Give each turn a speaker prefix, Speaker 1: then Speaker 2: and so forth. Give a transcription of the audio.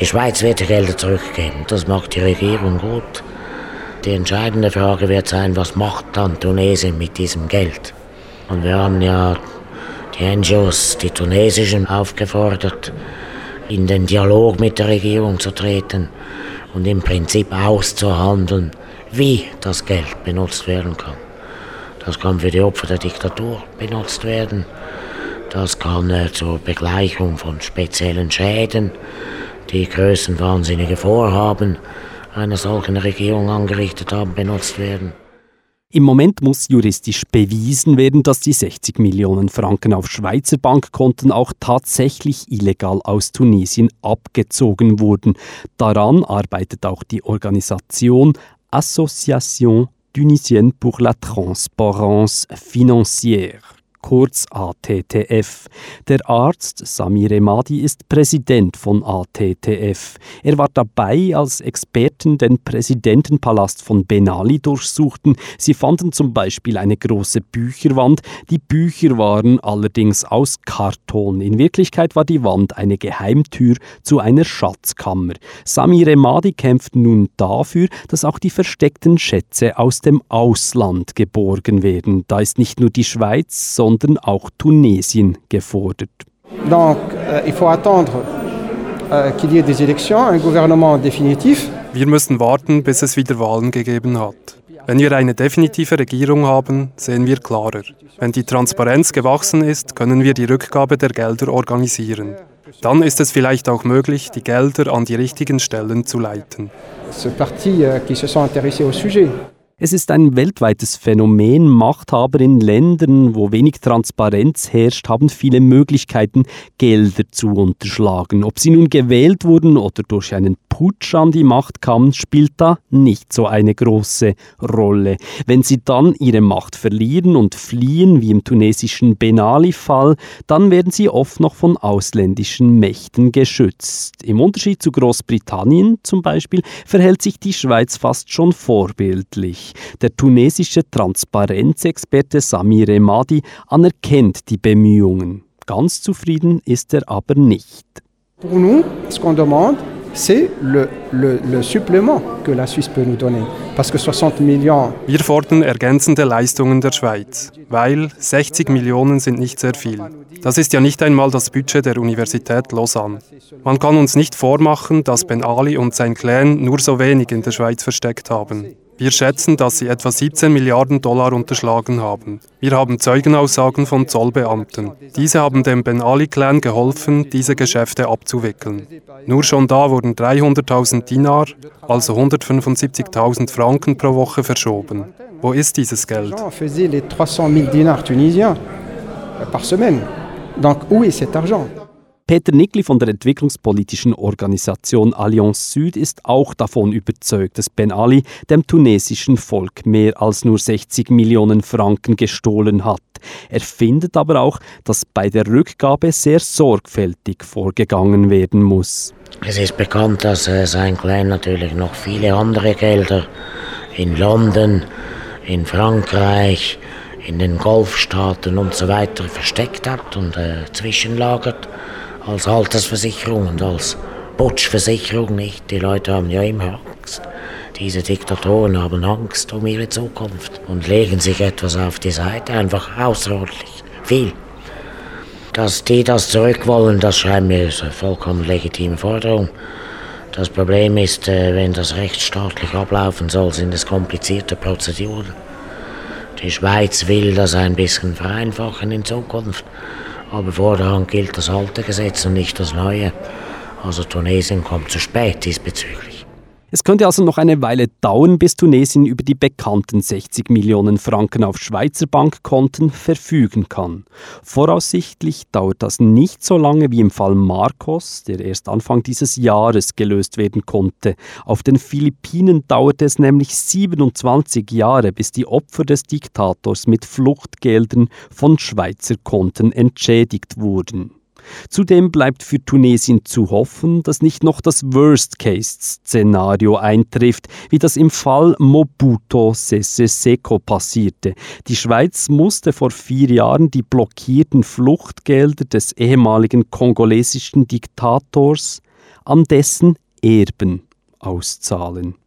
Speaker 1: Die Schweiz wird die Gelder zurückgeben. Das macht die Regierung gut. Die entscheidende Frage wird sein, was macht dann Tunesien mit diesem Geld? Und wir haben ja die NGOs, die tunesischen, aufgefordert, in den Dialog mit der Regierung zu treten und im Prinzip auszuhandeln, wie das Geld benutzt werden kann. Das kann für die Opfer der Diktatur benutzt werden. Das kann äh, zur Begleichung von speziellen Schäden, die größenwahnsinnige Vorhaben einer solchen Regierung angerichtet haben, benutzt werden.
Speaker 2: Im Moment muss juristisch bewiesen werden, dass die 60 Millionen Franken auf Schweizer Bankkonten auch tatsächlich illegal aus Tunesien abgezogen wurden. Daran arbeitet auch die Organisation Association Tunisienne pour la Transparence Financière kurz ATTF. Der Arzt Samir Emadi ist Präsident von ATTF. Er war dabei, als Experten den Präsidentenpalast von Benali durchsuchten. Sie fanden zum Beispiel eine große Bücherwand. Die Bücher waren allerdings aus Karton. In Wirklichkeit war die Wand eine Geheimtür zu einer Schatzkammer. Samir Emadi kämpft nun dafür, dass auch die versteckten Schätze aus dem Ausland geborgen werden. Da ist nicht nur die Schweiz, sondern sondern auch Tunesien gefordert.
Speaker 3: Donc, euh, il faut attendre euh, qu'il y ait des élections, un gouvernement définitif.
Speaker 4: Wir müssen warten, bis es wieder Wahlen gegeben hat. Wenn wir eine definitive Regierung haben, sehen wir klarer. Wenn die Transparenz gewachsen ist, können wir die Rückgabe der Gelder organisieren. Dann ist es vielleicht auch möglich, die Gelder an die richtigen Stellen zu leiten.
Speaker 3: Ce parti euh, qui se sont intéressés au sujet.
Speaker 2: Es ist ein weltweites Phänomen. Machthaber in Ländern, wo wenig Transparenz herrscht, haben viele Möglichkeiten, Gelder zu unterschlagen. Ob sie nun gewählt wurden oder durch einen Putsch an die Macht kamen, spielt da nicht so eine große Rolle. Wenn sie dann ihre Macht verlieren und fliehen, wie im tunesischen Benali-Fall, dann werden sie oft noch von ausländischen Mächten geschützt. Im Unterschied zu Großbritannien zum Beispiel verhält sich die Schweiz fast schon vorbildlich. Der tunesische Transparenzexperte Samir Emadi anerkennt die Bemühungen. Ganz zufrieden ist er aber nicht.
Speaker 3: Pour nous, ce qu'on demande, c'est le, le, le, supplément que la Suisse peut nous donner. Parce que 60 millions.
Speaker 4: Wir fordern ergänzende Leistungen der Schweiz, weil 60 Millionen sind nicht sehr viel. Das ist ja nicht einmal das Budget der Universität Lausanne. Man kann uns nicht vormachen, dass Ben Ali und sein Clan nur so wenig in der Schweiz versteckt haben. Wir schätzen, dass sie etwa 17 Milliarden Dollar unterschlagen haben. Wir haben Zeugenaussagen von Zollbeamten. Diese haben dem Ben Ali-Clan geholfen, diese Geschäfte abzuwickeln. Nur schon da wurden 300.000 Dinar, also 175.000 Franken pro Woche verschoben. Wo ist dieses Geld?
Speaker 3: Donc où est cet argent
Speaker 2: Peter Nickli von der entwicklungspolitischen Organisation Allianz Süd ist auch davon überzeugt, dass Ben Ali dem tunesischen Volk mehr als nur 60 Millionen Franken gestohlen hat. Er findet aber auch, dass bei der Rückgabe sehr sorgfältig vorgegangen werden muss.
Speaker 1: Es ist bekannt, dass sein Clan natürlich noch viele andere Gelder in London, in Frankreich, in den Golfstaaten und so weiter versteckt hat und äh, zwischenlagert als Altersversicherung und als Putschversicherung nicht. Die Leute haben ja immer Angst. Diese Diktatoren haben Angst um ihre Zukunft und legen sich etwas auf die Seite, einfach außerordentlich viel. Dass die das zurück wollen, das scheint mir eine vollkommen legitime Forderung. Das Problem ist, äh, wenn das rechtsstaatlich ablaufen soll, sind es komplizierte Prozeduren. Die Schweiz will das ein bisschen vereinfachen in Zukunft. Aber vorderhand gilt das alte Gesetz und nicht das neue. Also Tunesien kommt zu spät diesbezüglich.
Speaker 2: Es könnte also noch eine Weile dauern, bis Tunesien über die bekannten 60 Millionen Franken auf Schweizer Bankkonten verfügen kann. Voraussichtlich dauert das nicht so lange wie im Fall Marcos, der erst Anfang dieses Jahres gelöst werden konnte. Auf den Philippinen dauerte es nämlich 27 Jahre, bis die Opfer des Diktators mit Fluchtgeldern von Schweizer Konten entschädigt wurden. Zudem bleibt für Tunesien zu hoffen, dass nicht noch das Worst-Case-Szenario eintrifft, wie das im Fall Mobuto Sese Seko passierte. Die Schweiz musste vor vier Jahren die blockierten Fluchtgelder des ehemaligen kongolesischen Diktators an dessen Erben auszahlen.